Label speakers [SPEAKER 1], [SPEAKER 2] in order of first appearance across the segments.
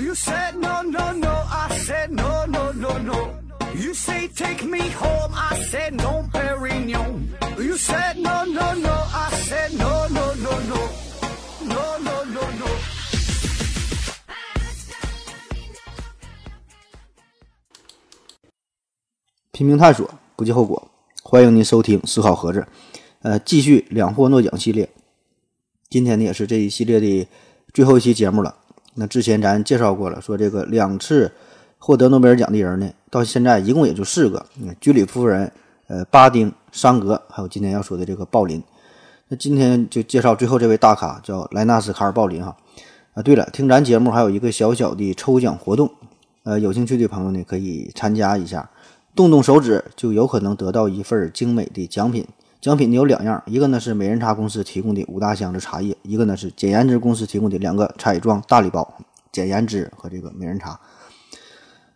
[SPEAKER 1] You said no, no, no. I said no, no, no, no. You say take me home. I said no, Perignon. You said no, no, no. I said no, no, no, no. No, no, no, no.
[SPEAKER 2] 拼命探索，不计后果。欢迎您收听《思考盒子》，呃，继续两获诺奖系列。今天呢，也是这一系列的最后一期节目了。那之前咱介绍过了，说这个两次获得诺贝尔奖的人呢，到现在一共也就四个：居里夫人、呃，巴丁、桑格，还有今天要说的这个鲍林。那今天就介绍最后这位大咖，叫莱纳斯·卡尔·鲍林哈。啊，对了，听咱节目还有一个小小的抽奖活动，呃，有兴趣的朋友呢可以参加一下。动动手指就有可能得到一份精美的奖品。奖品呢有两样，一个呢是美人茶公司提供的五大箱子茶叶，一个呢是简言之公司提供的两个彩妆大礼包，简言之和这个美人茶。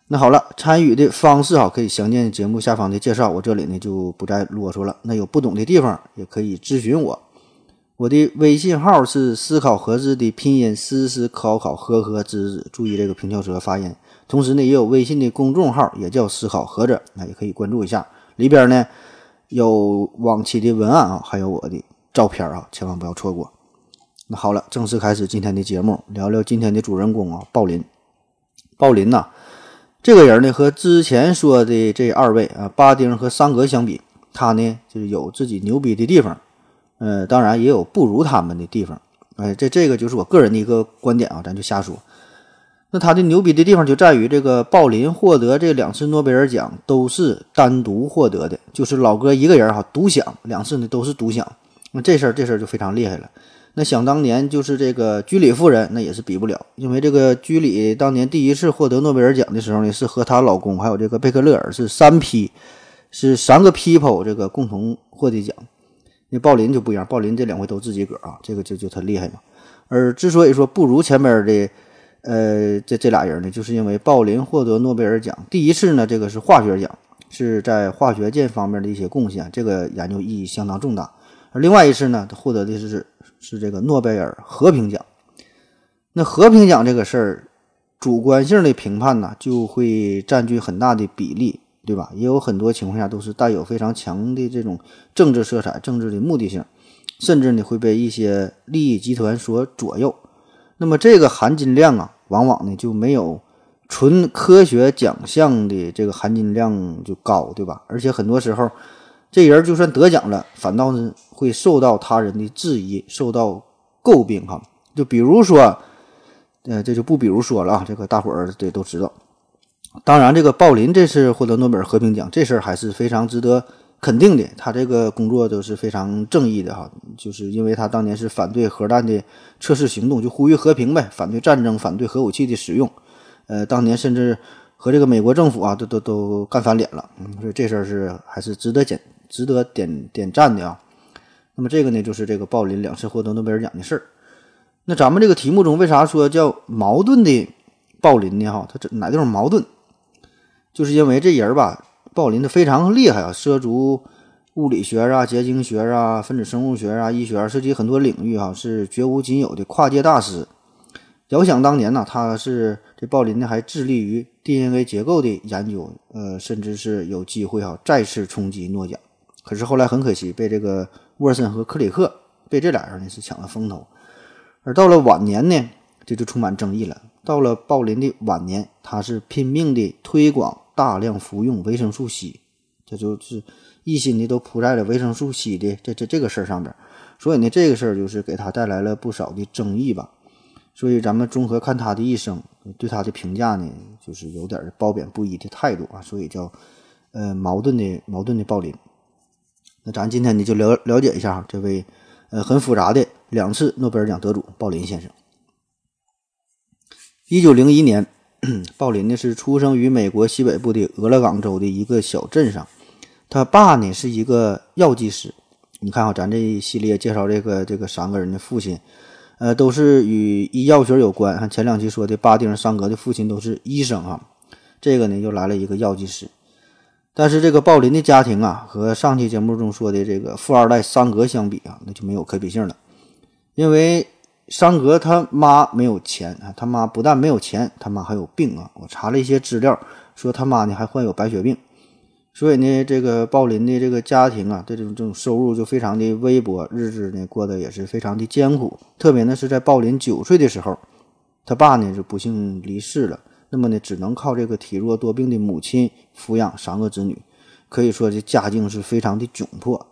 [SPEAKER 2] 那好了，参与的方式啊，可以详见节目下方的介绍，我这里呢就不再啰嗦了。那有不懂的地方也可以咨询我，我的微信号是思考盒子的拼音思思考考呵呵滋滋，注意这个平翘舌发音。同时呢，也有微信的公众号，也叫思考盒子，那也可以关注一下。里边呢有往期的文案啊，还有我的照片啊，千万不要错过。那好了，正式开始今天的节目，聊聊今天的主人公啊，鲍林。鲍林呐，这个人呢和之前说的这二位啊，巴丁和桑格相比，他呢就是有自己牛逼的地方，呃，当然也有不如他们的地方。哎，这这个就是我个人的一个观点啊，咱就瞎说。那他的牛逼的地方就在于，这个鲍林获得这两次诺贝尔奖都是单独获得的，就是老哥一个人哈独享两次呢，都是独享。那这事儿这事儿就非常厉害了。那想当年就是这个居里夫人，那也是比不了，因为这个居里当年第一次获得诺贝尔奖的时候呢，是和她老公还有这个贝克勒尔是三批，是三个 people 这个共同获得奖。那鲍林就不一样，鲍林这两回都自己个儿啊，这个就就他厉害嘛。而之所以说不如前面的。呃，这这俩人呢，就是因为鲍林获得诺贝尔奖，第一次呢，这个是化学奖，是在化学键方面的一些贡献，这个研究意义相当重大。而另外一次呢，他获得的是是这个诺贝尔和平奖。那和平奖这个事儿，主观性的评判呢，就会占据很大的比例，对吧？也有很多情况下都是带有非常强的这种政治色彩、政治的目的性，甚至呢会被一些利益集团所左右。那么这个含金量啊。往往呢就没有纯科学奖项的这个含金量就高，对吧？而且很多时候，这人就算得奖了，反倒是会受到他人的质疑，受到诟病哈。就比如说，呃，这就不比如说了啊，这个大伙儿这都知道。当然，这个鲍林这次获得诺贝尔和平奖，这事儿还是非常值得肯定的。他这个工作都是非常正义的哈，就是因为他当年是反对核弹的。测试行动就呼吁和平呗，反对战争，反对核武器的使用。呃，当年甚至和这个美国政府啊，都都都干翻脸了。嗯，所以这事儿是还是值得点值得点点赞的啊。那么这个呢，就是这个鲍林两次获得诺贝尔奖的事儿。那咱们这个题目中为啥说叫矛盾的鲍林呢？哈，他这哪地方矛盾？就是因为这人儿吧，鲍林的非常厉害啊，涉足。物理学啊，结晶学啊，分子生物学啊，医学啊，涉及很多领域哈，是绝无仅有的跨界大师。遥想当年呢，他是这鲍林呢，还致力于 DNA 结构的研究，呃，甚至是有机会哈再次冲击诺奖。可是后来很可惜，被这个沃森和克里克被这俩人呢是抢了风头。而到了晚年呢，这就充满争议了。到了鲍林的晚年，他是拼命的推广大量服用维生素 C，这就是。一心的都扑在了维生素 C 的这这这个事儿上边，所以呢，这个事儿就是给他带来了不少的争议吧。所以咱们综合看他的一生，对他的评价呢，就是有点褒贬不一的态度啊。所以叫呃矛盾的矛盾的鲍林。那咱今天呢就了了解一下这位呃很复杂的两次诺贝尔奖得主鲍林先生。一九零一年，鲍林呢是出生于美国西北部的俄勒冈州的一个小镇上。他爸呢是一个药剂师，你看啊，咱这一系列介绍这个这个三个人的父亲，呃，都是与医药学有关。前两期说的巴丁、桑格的父亲都是医生啊，这个呢又来了一个药剂师。但是这个鲍林的家庭啊，和上期节目中说的这个富二代桑格相比啊，那就没有可比性了。因为桑格他妈没有钱啊，他妈不但没有钱，他妈还有病啊。我查了一些资料，说他妈呢还患有白血病，所以呢，这个鲍林的这个家庭啊，对这种这种收入就非常的微薄，日子呢过得也是非常的艰苦。特别呢是在鲍林九岁的时候，他爸呢就不幸离世了，那么呢只能靠这个体弱多病的母亲抚养三个子女，可以说这家境是非常的窘迫。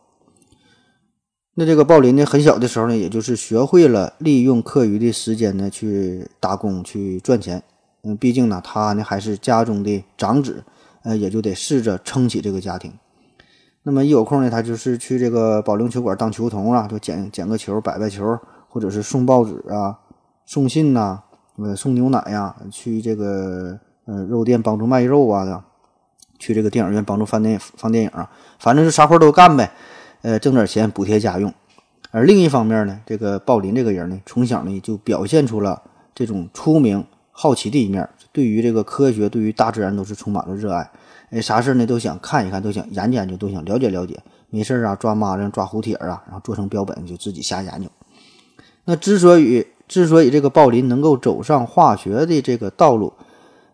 [SPEAKER 2] 那这个鲍林呢，很小的时候呢，也就是学会了利用课余的时间呢去打工去赚钱。嗯，毕竟呢，他呢还是家中的长子，呃，也就得试着撑起这个家庭。那么一有空呢，他就是去这个保龄球馆当球童啊，就捡捡个球、摆摆球，或者是送报纸啊、送信呐、呃送牛奶呀，去这个呃肉店帮助卖肉啊的，去这个电影院帮助放电影放电影啊，反正就啥活都干呗。呃，挣点钱补贴家用，而另一方面呢，这个鲍林这个人呢，从小呢就表现出了这种出名、好奇的一面，对于这个科学、对于大自然都是充满了热爱。哎，啥事呢都想看一看，都想研究研究，都想了解了解。没事啊，抓蚂蚱、抓蝴蝶啊，然后做成标本就自己瞎研究。那之所以之所以这个鲍林能够走上化学的这个道路，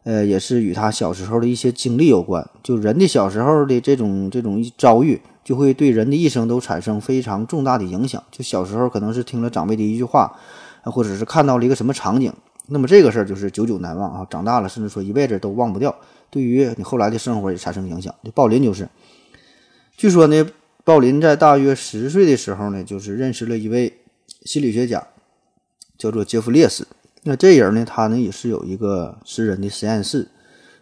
[SPEAKER 2] 呃，也是与他小时候的一些经历有关。就人的小时候的这种这种遭遇。就会对人的一生都产生非常重大的影响。就小时候可能是听了长辈的一句话，或者是看到了一个什么场景，那么这个事儿就是久久难忘啊。长大了，甚至说一辈子都忘不掉，对于你后来的生活也产生影响。这鲍林就是，据说呢，鲍林在大约十岁的时候呢，就是认识了一位心理学家，叫做杰夫列斯。那这人呢，他呢也是有一个私人的实验室。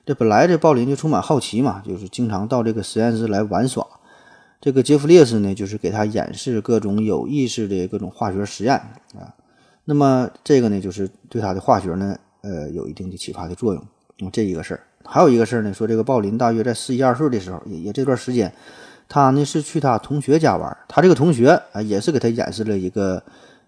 [SPEAKER 2] 这本来这鲍林就充满好奇嘛，就是经常到这个实验室来玩耍。这个杰弗列斯呢，就是给他演示各种有意识的各种化学实验啊。那么这个呢，就是对他的化学呢，呃，有一定的启发的作用。这一个事儿，还有一个事儿呢，说这个鲍林大约在十一二岁的时候，也也这段时间，他呢是去他同学家玩，他这个同学啊，也是给他演示了一个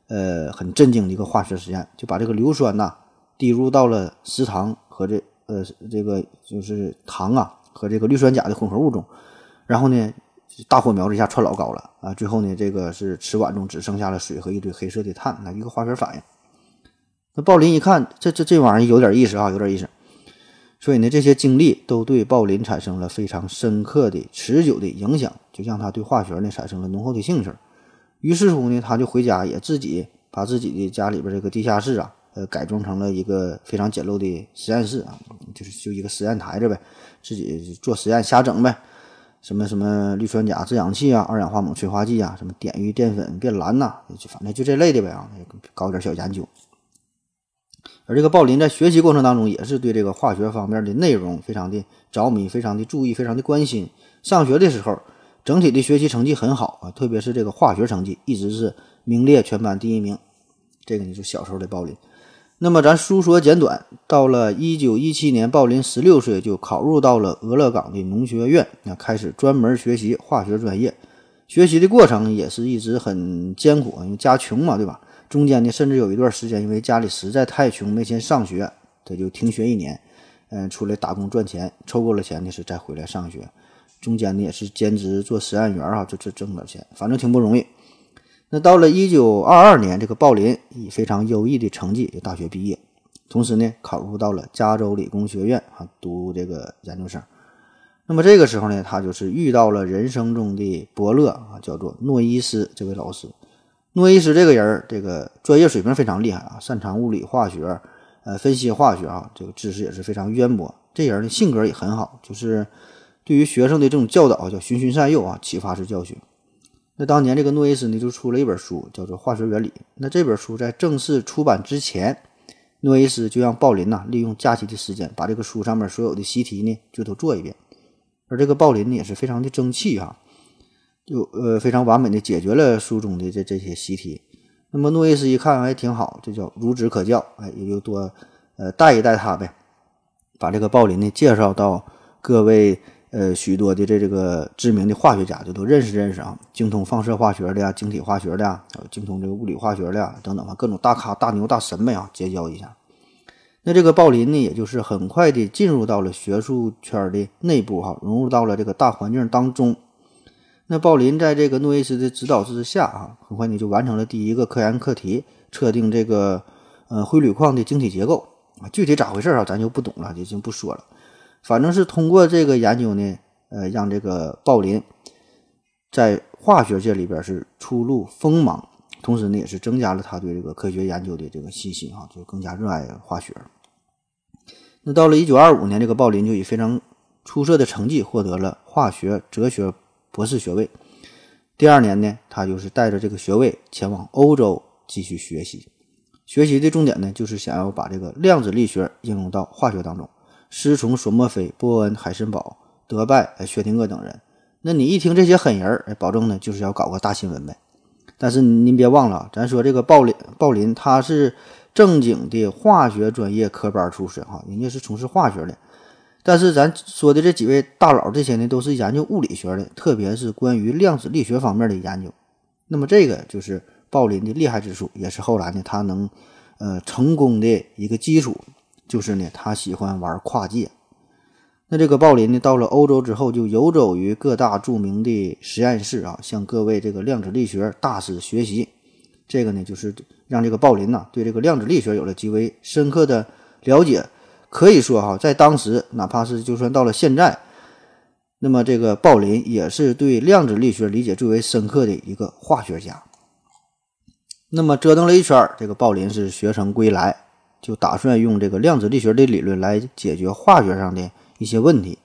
[SPEAKER 2] 呃很震惊的一个化学实验，就把这个硫酸呐滴入到了食糖和这呃这个就是糖啊和这个氯酸钾的混合物中，然后呢。大火苗子一下窜老高了啊！最后呢，这个是瓷碗中只剩下了水和一堆黑色的碳，那一个化学反应。那鲍林一看，这这这玩意儿有点意思啊，有点意思。所以呢，这些经历都对鲍林产生了非常深刻的、持久的影响，就让他对化学呢产生了浓厚的兴趣。于是乎呢，他就回家也自己把自己的家里边这个地下室啊，呃，改装成了一个非常简陋的实验室啊，就是就一个实验台子呗，自己做实验瞎整呗。什么什么氯酸钾制氧气啊，二氧化锰催化剂啊，什么碘玉淀粉变蓝呐，就反正就这类的呗啊，搞点小研究。而这个鲍林在学习过程当中，也是对这个化学方面的内容非常的着迷，非常的注意，非常的关心。上学的时候，整体的学习成绩很好啊，特别是这个化学成绩一直是名列全班第一名。这个呢，就小时候的鲍林。那么咱书说简短，到了一九一七年，鲍林十六岁就考入到了俄勒冈的农学院，那开始专门学习化学专业。学习的过程也是一直很艰苦，因为家穷嘛，对吧？中间呢，甚至有一段时间，因为家里实在太穷，没钱上学，他就停学一年，嗯，出来打工赚钱，凑够了钱呢，是再回来上学。中间呢，也是兼职做实验员啊，就这挣点钱，反正挺不容易。那到了一九二二年，这个鲍林以非常优异的成绩就大学毕业，同时呢考入到了加州理工学院啊读这个研究生。那么这个时候呢，他就是遇到了人生中的伯乐啊，叫做诺伊斯这位老师。诺伊斯这个人，这个专业水平非常厉害啊，擅长物理化学，呃，分析化学啊，这个知识也是非常渊博。这人呢性格也很好，就是对于学生的这种教导叫循循善诱啊，启发式教学。那当年这个诺伊斯呢就出了一本书，叫做《化学原理》。那这本书在正式出版之前，诺伊斯就让鲍林呐利用假期的时间，把这个书上面所有的习题呢就都做一遍。而这个鲍林呢也是非常的争气哈，就呃非常完美的解决了书中的这这些习题。那么诺伊斯一看还挺好，这叫孺子可教，哎，也就多呃带一带他呗，把这个鲍林呢介绍到各位。呃，许多的这这个知名的化学家就都认识认识啊，精通放射化学的呀，晶体化学的呀，精通这个物理化学的呀，等等啊，各种大咖、大牛、大神们啊，结交一下。那这个鲍林呢，也就是很快的进入到了学术圈的内部哈，融入到了这个大环境当中。那鲍林在这个诺伊斯的指导之下啊，很快呢就完成了第一个科研课题，测定这个呃灰铝矿的晶体结构啊，具体咋回事啊，咱就不懂了，就就不说了。反正是通过这个研究呢，呃，让这个鲍林在化学界里边是初露锋芒，同时呢，也是增加了他对这个科学研究的这个信心啊，就更加热爱化学。那到了一九二五年，这个鲍林就以非常出色的成绩获得了化学哲学博士学位。第二年呢，他就是带着这个学位前往欧洲继续学习。学习的重点呢，就是想要把这个量子力学应用到化学当中。师从索莫菲、波恩、海森堡、德拜、薛定谔等人。那你一听这些狠人儿，保证呢就是要搞个大新闻呗。但是您别忘了，咱说这个鲍林，鲍林他是。正经的化学专业科班出身哈，人家是从事化学的。但是咱说的这几位大佬，这些呢都是研究物理学的，特别是关于量子力学方面的研究。那么这个就是鲍林的厉害之处，也是后来呢他能呃成功的一个基础，就是呢他喜欢玩跨界。那这个鲍林呢到了欧洲之后，就游走于各大著名的实验室啊，向各位这个量子力学大师学习。这个呢就是。让这个鲍林呢对这个量子力学有了极为深刻的了解，可以说哈，在当时，哪怕是就算到了现在，那么这个鲍林也是对量子力学理解最为深刻的一个化学家。那么折腾了一圈，这个鲍林是学成归来，就打算用这个量子力学的理论来解决化学上的一些问题。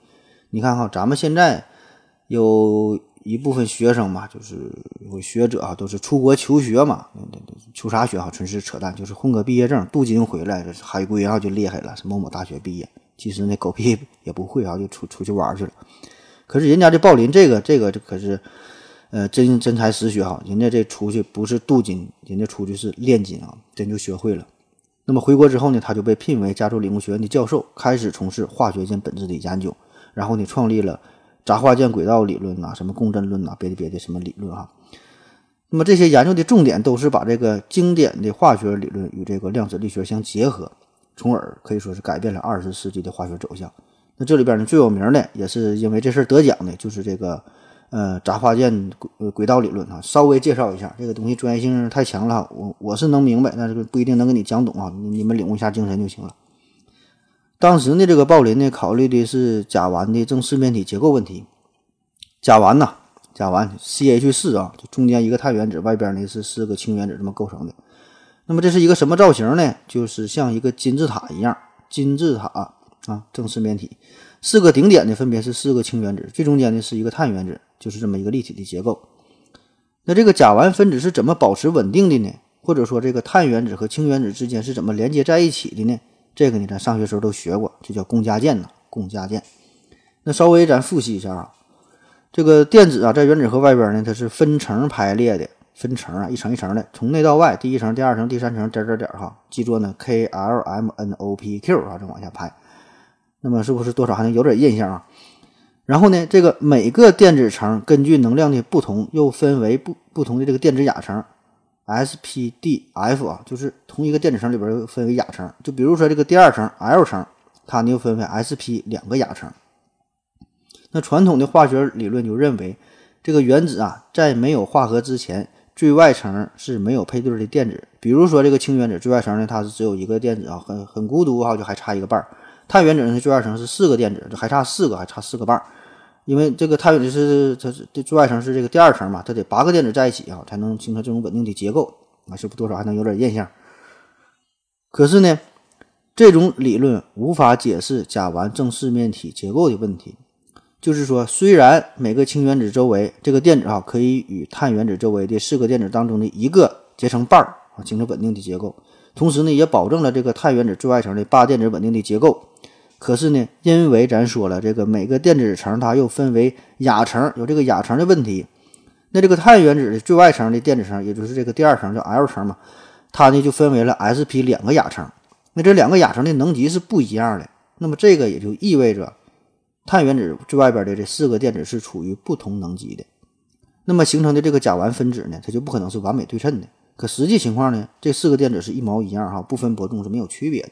[SPEAKER 2] 你看哈，咱们现在有。一部分学生嘛，就是有学者啊，都是出国求学嘛，求啥学啊？纯是扯淡，就是混个毕业证，镀金回来，海归啊就厉害了，是某某大学毕业。其实那，狗屁也不会啊，就出出去玩去了。可是人家这鲍林这个这个这可是，呃，真真才实学哈，人家这出去不是镀金，人家出去是炼金啊，真就学会了。那么回国之后呢，他就被聘为加州理工学院的教授，开始从事化学键本质的研究，然后呢，创立了。杂化键轨道理论呐，什么共振论呐，别的别的什么理论哈。那么这些研究的重点都是把这个经典的化学理论与这个量子力学相结合，从而可以说是改变了二十世纪的化学走向。那这里边呢最有名的也是因为这事得奖的，就是这个呃杂化键轨轨道理论啊。稍微介绍一下这个东西，专业性太强了，我我是能明白，但是不一定能给你讲懂啊。你你们领悟一下精神就行了。当时呢，这个鲍林呢考虑的是甲烷的正四面体结构问题。甲烷呐，甲烷 CH 四啊，就中间一个碳原子，外边呢是四个氢原子这么构成的。那么这是一个什么造型呢？就是像一个金字塔一样，金字塔啊，正四面体，四个顶点呢分别是四个氢原子，最中间呢是一个碳原子，就是这么一个立体的结构。那这个甲烷分子是怎么保持稳定的呢？或者说这个碳原子和氢原子之间是怎么连接在一起的呢？这个呢，咱上学时候都学过，就叫共价键呢。共价键。那稍微咱复习一下啊，这个电子啊，在原子核外边呢，它是分层排列的，分层啊，一层一层的，从内到外，第一层、第二层、第三层，点点点哈，记住呢，K L M N O P Q 啊，这往下排。那么是不是多少还能有点印象啊？然后呢，这个每个电子层根据能量的不同，又分为不不同的这个电子亚层。S、P、D、F 啊，就是同一个电子层里边又分为亚层。就比如说这个第二层 L 层，它呢又分为 S、P 两个亚层。那传统的化学理论就认为，这个原子啊，在没有化合之前，最外层是没有配对的电子。比如说这个氢原子最外层呢，它是只有一个电子啊，很很孤独哈，就还差一个半儿。碳原子呢最外层是四个电子，就还差四个，还差四个半儿。因为这个碳原子是它是这最外层是这个第二层嘛，它得八个电子在一起啊，才能形成这种稳定的结构啊，是不多少还能有点印象。可是呢，这种理论无法解释甲烷正四面体结构的问题。就是说，虽然每个氢原子周围这个电子啊可以与碳原子周围的四个电子当中的一个结成伴儿啊，形成稳定的结构，同时呢，也保证了这个碳原子最外层的八电子稳定的结构。可是呢，因为咱说了，这个每个电子层它又分为亚层，有这个亚层的问题。那这个碳原子的最外层的电子层，也就是这个第二层叫 L 层嘛，它呢就分为了 sp 两个亚层。那这两个亚层的能级是不一样的。那么这个也就意味着，碳原子最外边的这四个电子是处于不同能级的。那么形成的这个甲烷分子呢，它就不可能是完美对称的。可实际情况呢，这四个电子是一毛一样哈，不分伯仲是没有区别的。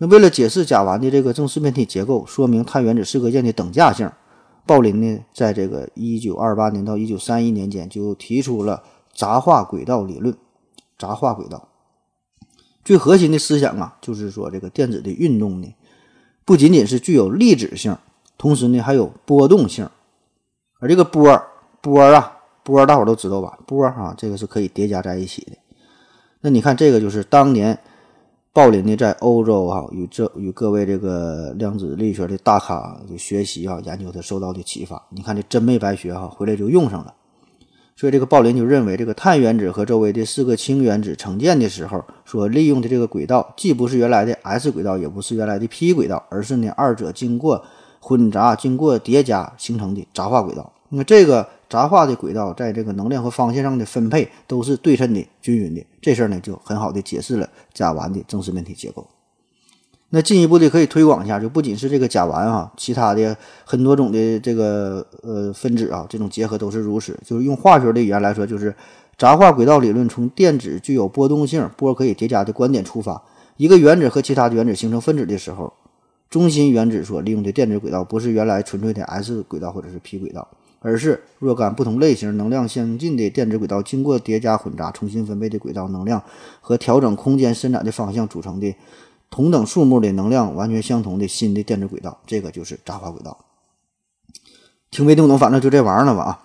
[SPEAKER 2] 那为了解释甲烷的这个正四面体结构，说明碳原子四个键的等价性，鲍林呢，在这个一九二八年到一九三一年间就提出了杂化轨道理论。杂化轨道。最核心的思想啊，就是说这个电子的运动呢，不仅仅是具有粒子性，同时呢还有波动性。而这个波波啊波，大伙都知道吧？波哈，这个是可以叠加在一起的。那你看这个就是当年。鲍林呢，在欧洲啊，与这与各位这个量子力学的大咖就学习啊，研究他受到的启发。你看这真没白学哈，回来就用上了。所以这个鲍林就认为，这个碳原子和周围的四个氢原子成键的时候，所利用的这个轨道，既不是原来的 s 轨道，也不是原来的 p 轨道，而是呢二者经过混杂、经过叠加形成的杂化轨道。那这个。杂化的轨道在这个能量和方向上的分配都是对称的、均匀的，这事儿呢就很好的解释了甲烷的正十面体结构。那进一步的可以推广一下，就不仅是这个甲烷啊，其他的很多种的这个呃分子啊，这种结合都是如此。就是用化学的语言来说，就是杂化轨道理论从电子具有波动性、波可以叠加的观点出发，一个原子和其他的原子形成分子的时候，中心原子所利用的电子轨道不是原来纯粹的 s 轨道或者是 p 轨道。而是若干不同类型、能量相近的电子轨道，经过叠加混杂、重新分配的轨道能量和调整空间伸展的方向组成的同等数目的能量完全相同的新的电子轨道，这个就是杂化轨道。听没听懂？反正就这玩意儿了吧啊！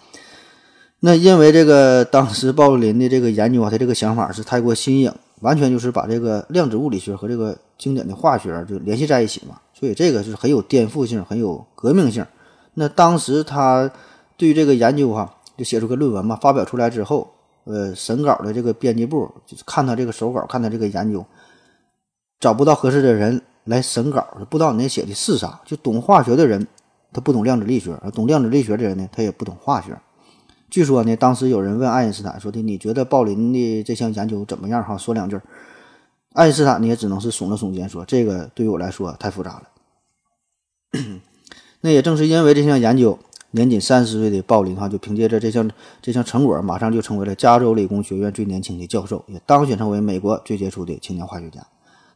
[SPEAKER 2] 那因为这个 当时鲍林的这个研究啊，他这个想法是太过新颖，完全就是把这个量子物理学和这个经典的化学就联系在一起嘛，所以这个是很有颠覆性、很有革命性。那当时他。对于这个研究哈，就写出个论文嘛，发表出来之后，呃，审稿的这个编辑部就是看他这个手稿，看他这个研究，找不到合适的人来审稿，不知道你那写的是啥。就懂化学的人，他不懂量子力学；而懂量子力学的人呢，他也不懂化学。据说呢，当时有人问爱因斯坦说的：“你觉得鲍林的这项研究怎么样？”哈，说两句。爱因斯坦呢，也只能是耸了耸肩说：“这个对于我来说太复杂了。”那也正是因为这项研究。年仅三十岁的鲍林哈，就凭借着这项这项成果，马上就成为了加州理工学院最年轻的教授，也当选成为美国最杰出的青年化学家。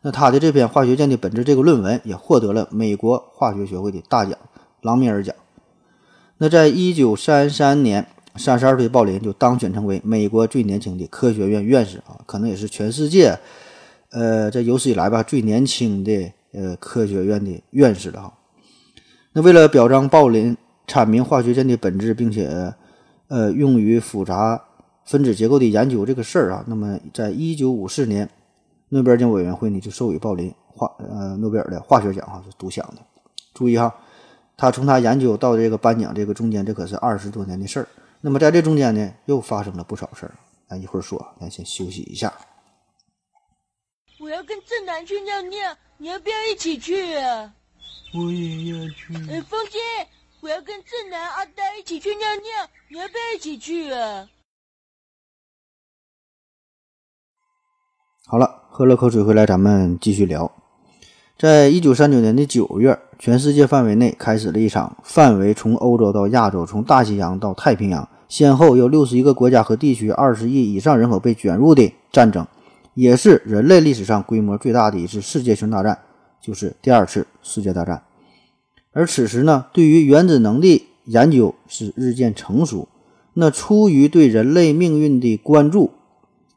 [SPEAKER 2] 那他的这篇《化学键的本质》这个论文也获得了美国化学学会的大奖——朗米尔奖。那在一九三三年，三十二岁鲍林就当选成为美国最年轻的科学院院士啊，可能也是全世界，呃，在有史以来吧最年轻的呃科学院的院士了哈。那为了表彰鲍林。阐明化学键的本质，并且，呃，用于复杂分子结构的研究这个事儿啊，那么，在一九五四年，诺贝尔奖委员会呢就授予鲍林化呃诺贝尔的化学奖哈，是独享的。注意哈，他从他研究到这个颁奖这个中间，这可是二十多年的事儿。那么在这中间呢，又发生了不少事儿，咱一会儿说，咱先休息一下。
[SPEAKER 3] 我要跟正南去尿尿，你要不要一起去啊？
[SPEAKER 4] 我也要去。
[SPEAKER 3] 哎，风姐。我要跟正南、阿呆一起去尿尿，你要不要一起去啊？
[SPEAKER 2] 好了，喝了口水回来，咱们继续聊。在一九三九年的九月，全世界范围内开始了一场范围从欧洲到亚洲，从大西洋到太平洋，先后有六十一个国家和地区、二十亿以上人口被卷入的战争，也是人类历史上规模最大的一次世界性大战，就是第二次世界大战。而此时呢，对于原子能的研究是日渐成熟。那出于对人类命运的关注，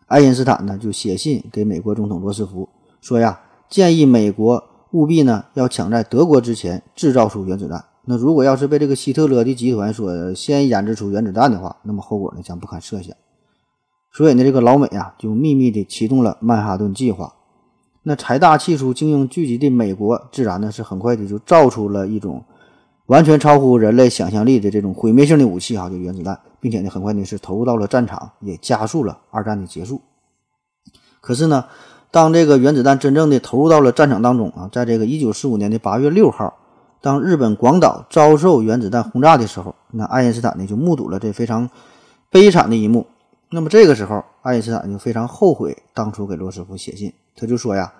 [SPEAKER 2] 爱因斯坦呢就写信给美国总统罗斯福，说呀，建议美国务必呢要抢在德国之前制造出原子弹。那如果要是被这个希特勒的集团所先研制出原子弹的话，那么后果呢将不堪设想。所以呢，这个老美啊就秘密地启动了曼哈顿计划。那财大气粗、精英聚集的美国，自然呢是很快的就造出了一种完全超乎人类想象力的这种毁灭性的武器哈，就原子弹，并且呢很快呢是投入到了战场，也加速了二战的结束。可是呢，当这个原子弹真正的投入到了战场当中啊，在这个一九四五年的八月六号，当日本广岛遭受原子弹轰炸的时候，那爱因斯坦呢就目睹了这非常悲惨的一幕。那么这个时候，爱因斯坦就非常后悔当初给罗斯福写信。他就说呀，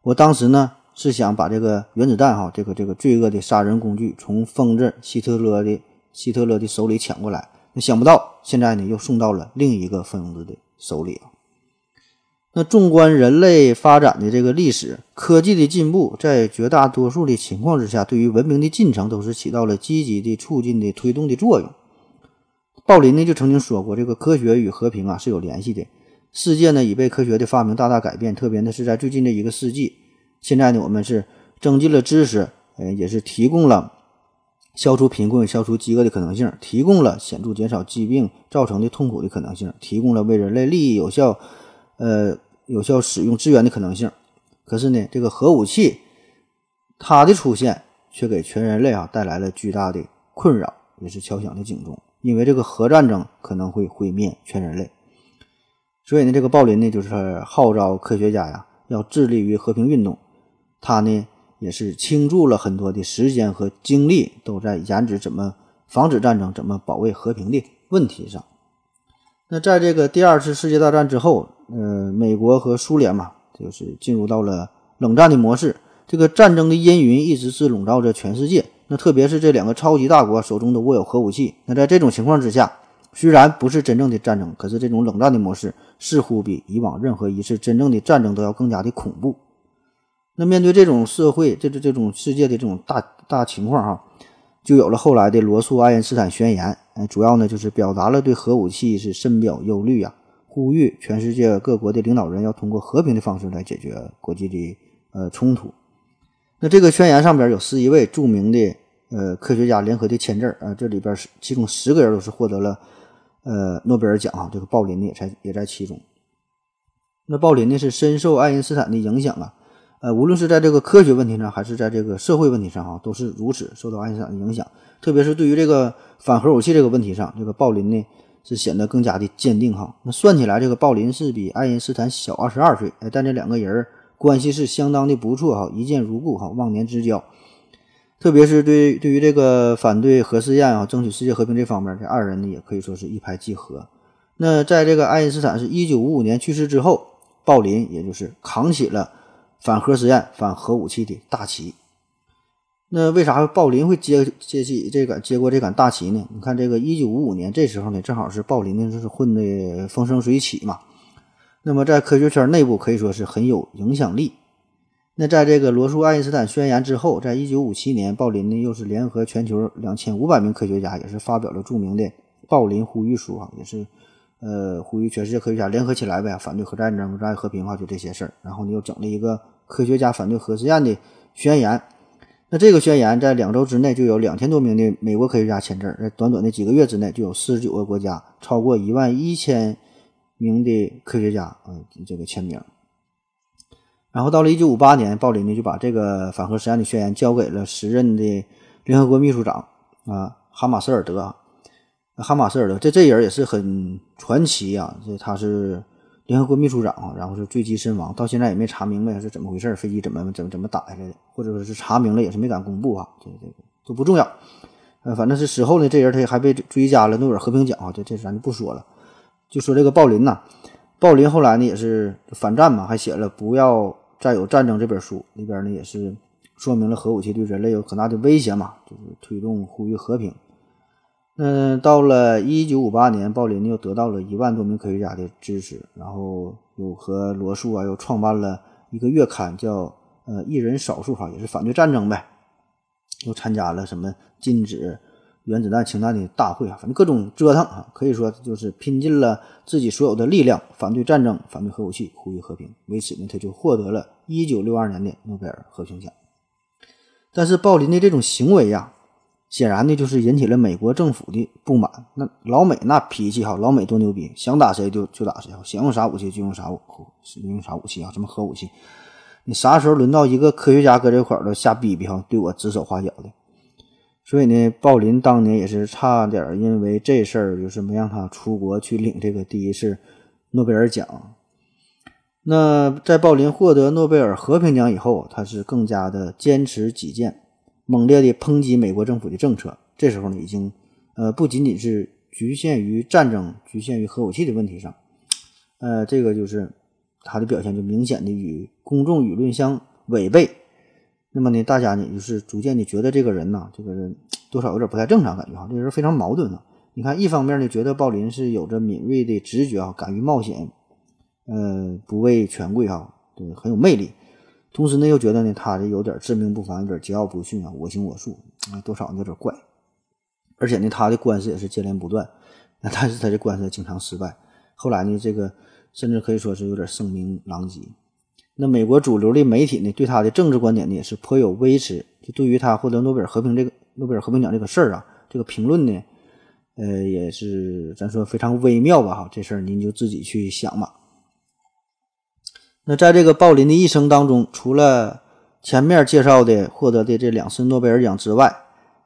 [SPEAKER 2] 我当时呢是想把这个原子弹哈，这个这个罪恶的杀人工具从疯子希特勒的希特勒的手里抢过来，那想不到现在呢又送到了另一个疯子的手里啊。那纵观人类发展的这个历史，科技的进步在绝大多数的情况之下，对于文明的进程都是起到了积极的促进的推动的作用。鲍林呢就曾经说过，这个科学与和平啊是有联系的。世界呢已被科学的发明大大改变，特别呢是在最近的一个世纪，现在呢我们是增进了知识，呃，也是提供了消除贫困、消除饥饿的可能性，提供了显著减少疾病造成的痛苦的可能性，提供了为人类利益有效，呃，有效使用资源的可能性。可是呢，这个核武器它的出现却给全人类啊带来了巨大的困扰，也是敲响的警钟。因为这个核战争可能会毁灭全人类，所以呢，这个鲍林呢就是号召科学家呀要致力于和平运动。他呢也是倾注了很多的时间和精力，都在研制怎么防止战争、怎么保卫和平的问题上。那在这个第二次世界大战之后，呃，美国和苏联嘛，就是进入到了冷战的模式。这个战争的阴云一直是笼罩着全世界。那特别是这两个超级大国手中都握有核武器。那在这种情况之下，虽然不是真正的战争，可是这种冷战的模式似乎比以往任何一次真正的战争都要更加的恐怖。那面对这种社会、这这这种世界的这种大大情况哈，就有了后来的罗素爱因斯坦宣言。呃，主要呢就是表达了对核武器是深表忧虑呀，呼吁全世界各国的领导人要通过和平的方式来解决国际的呃冲突。那这个宣言上边有十一位著名的呃科学家联合的签字啊，这里边是其中十个人都是获得了呃诺贝尔奖啊，这个鲍林呢也在也在其中。那鲍林呢是深受爱因斯坦的影响啊，呃，无论是在这个科学问题上，还是在这个社会问题上啊，都是如此受到爱因斯坦的影响。特别是对于这个反核武器这个问题上，这个鲍林呢是显得更加的坚定哈。那算起来，这个鲍林是比爱因斯坦小二十二岁，哎，但这两个人。关系是相当的不错哈，一见如故哈，忘年之交。特别是对对于这个反对核试验啊，争取世界和平这方面，这二人呢也可以说是一拍即合。那在这个爱因斯坦是一九五五年去世之后，鲍林也就是扛起了反核实验、反核武器的大旗。那为啥鲍林会接接起这个接过这杆大旗呢？你看这个一九五五年这时候呢，正好是鲍林呢就是混的风生水起嘛。那么，在科学圈内部可以说是很有影响力。那在这个罗素爱因斯坦宣言之后，在一九五七年，鲍林呢又是联合全球两千五百名科学家，也是发表了著名的鲍林呼吁书啊，也是呃呼吁全世界科学家联合起来呗，反对核战争、热爱和平啊，就这些事儿。然后呢，又整了一个科学家反对核试验的宣言。那这个宣言在两周之内就有两千多名的美国科学家签字，在短短的几个月之内就有四十九个国家，超过一万一千。名的科学家，嗯，这个签名。然后到了一九五八年，鲍林呢就把这个反核实验的宣言交给了时任的联合国秘书长啊，哈马斯尔德。哈马斯尔德这这人也是很传奇啊，这他是联合国秘书长啊，然后是坠机身亡，到现在也没查明白是怎么回事，飞机怎么怎么怎么打下来的，或者说是查明了也是没敢公布啊，这这个都不重要。呃，反正是死后呢，这人他也还被追加了诺贝尔和平奖啊，这这咱就不说了。就说这个鲍林呐，鲍林后来呢也是反战嘛，还写了《不要再有战争》这本书，里边呢也是说明了核武器对人类有很大的威胁嘛，就是推动呼吁和平。那，到了一九五八年，鲍林又得到了一万多名科学家的支持，然后又和罗素啊又创办了一个月刊，叫呃一人少数哈，也是反对战争呗，又参加了什么禁止。原子弹、氢弹的大会啊，反正各种折腾啊，可以说就是拼尽了自己所有的力量，反对战争，反对核武器，呼吁和平。为此呢，他就获得了一九六二年的诺贝尔和平奖。但是鲍林的这种行为呀，显然呢就是引起了美国政府的不满。那老美那脾气哈，老美多牛逼，想打谁就就打谁，想用啥武器就用啥武，用啥武器啊？什么核武器？你啥时候轮到一个科学家搁这块儿都瞎逼逼哈，对我指手画脚的？所以呢，鲍林当年也是差点因为这事儿，就是没让他出国去领这个第一次诺贝尔奖。那在鲍林获得诺贝尔和平奖以后，他是更加的坚持己见，猛烈的抨击美国政府的政策。这时候呢，已经呃不仅仅是局限于战争、局限于核武器的问题上，呃，这个就是他的表现就明显的与公众舆论相违背。那么呢，大家呢就是逐渐的觉得这个人呐，这个人多少有点不太正常，感觉哈，这个人非常矛盾啊。你看，一方面呢，觉得鲍林是有着敏锐的直觉啊，敢于冒险，呃，不畏权贵哈，对，很有魅力。同时呢，又觉得呢，他这有点自命不凡，有点桀骜不驯啊，我行我素，啊，多少有点怪。而且呢，他的官司也是接连不断，但是他这官司经常失败。后来呢，这个甚至可以说是有点声名狼藉。那美国主流的媒体呢，对他的政治观点呢也是颇有微词，就对于他获得诺贝尔和平这个诺贝尔和平奖这个事儿啊，这个评论呢，呃，也是咱说非常微妙吧哈，这事儿您就自己去想吧。那在这个鲍林的一生当中，除了前面介绍的获得的这两次诺贝尔奖之外，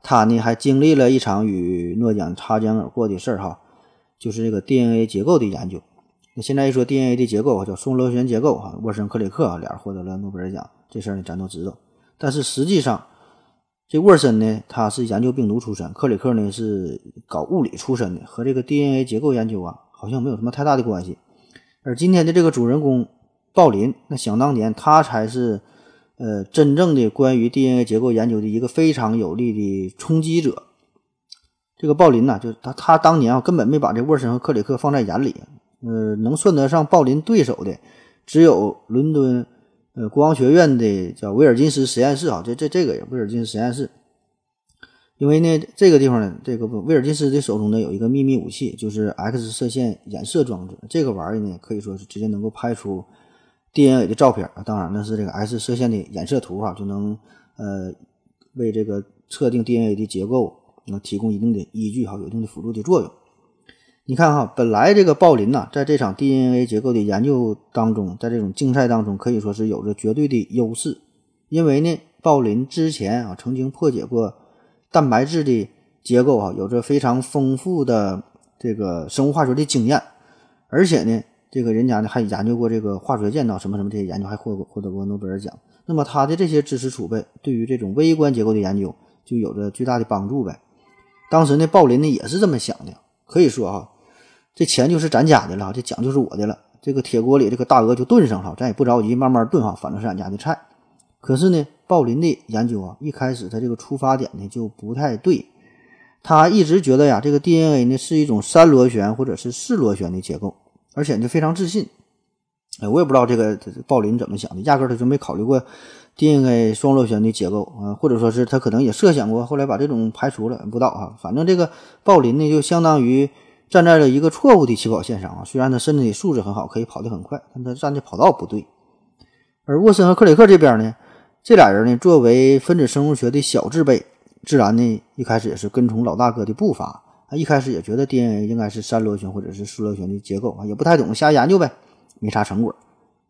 [SPEAKER 2] 他呢还经历了一场与诺奖擦肩而过的事儿哈，就是这个 DNA 结构的研究。现在一说 DNA 的结构叫双螺旋结构哈，沃森克里克啊俩人获得了诺贝尔奖，这事儿呢咱都知道。但是实际上，这沃森呢他是研究病毒出身，克里克呢是搞物理出身的，和这个 DNA 结构研究啊好像没有什么太大的关系。而今天的这个主人公鲍林，那想当年他才是呃真正的关于 DNA 结构研究的一个非常有力的冲击者。这个鲍林呐，就他他当年啊根本没把这沃森和克里克放在眼里。呃，能算得上鲍林对手的，只有伦敦呃国王学院的叫威尔金斯实验室啊，这这这个也威尔金斯实验室，因为呢这个地方呢，这个威尔金斯的手中呢有一个秘密武器，就是 X 射线衍射装置，这个玩意儿呢可以说是直接能够拍出 DNA 的照片啊，当然那是这个 X 射线的衍射图啊，就能呃为这个测定 DNA 的结构能提供一定的依据哈，有一定的辅助的作用。你看哈，本来这个鲍林呐，在这场 DNA 结构的研究当中，在这种竞赛当中，可以说是有着绝对的优势。因为呢，鲍林之前啊曾经破解过蛋白质的结构啊，有着非常丰富的这个生物化学的经验，而且呢，这个人家呢还研究过这个化学键呐，什么什么这些研究，还获获得过诺贝尔奖。那么他的这些知识储备，对于这种微观结构的研究就有着巨大的帮助呗。当时呢，鲍林呢也是这么想的，可以说哈。这钱就是咱家的了，这奖就是我的了。这个铁锅里这个大鹅就炖上了，咱也不着急，慢慢炖哈，反正是俺家的菜。可是呢，鲍林的研究啊，一开始他这个出发点呢就不太对。他一直觉得呀，这个 DNA 呢是一种三螺旋或者是四螺旋的结构，而且呢非常自信。哎，我也不知道这个鲍林怎么想的，压根他就没考虑过 DNA 双螺旋的结构啊，或者说是他可能也设想过，后来把这种排除了，不知道啊。反正这个鲍林呢，就相当于。站在了一个错误的起跑线上啊！虽然他身体素质很好，可以跑得很快，但他站的跑道不对。而沃森和克里克这边呢，这俩人呢，作为分子生物学的小智辈，自然呢一开始也是跟从老大哥的步伐。他一开始也觉得 DNA 应该是三螺旋或者是四螺旋的结构啊，也不太懂，瞎研究呗，没啥成果。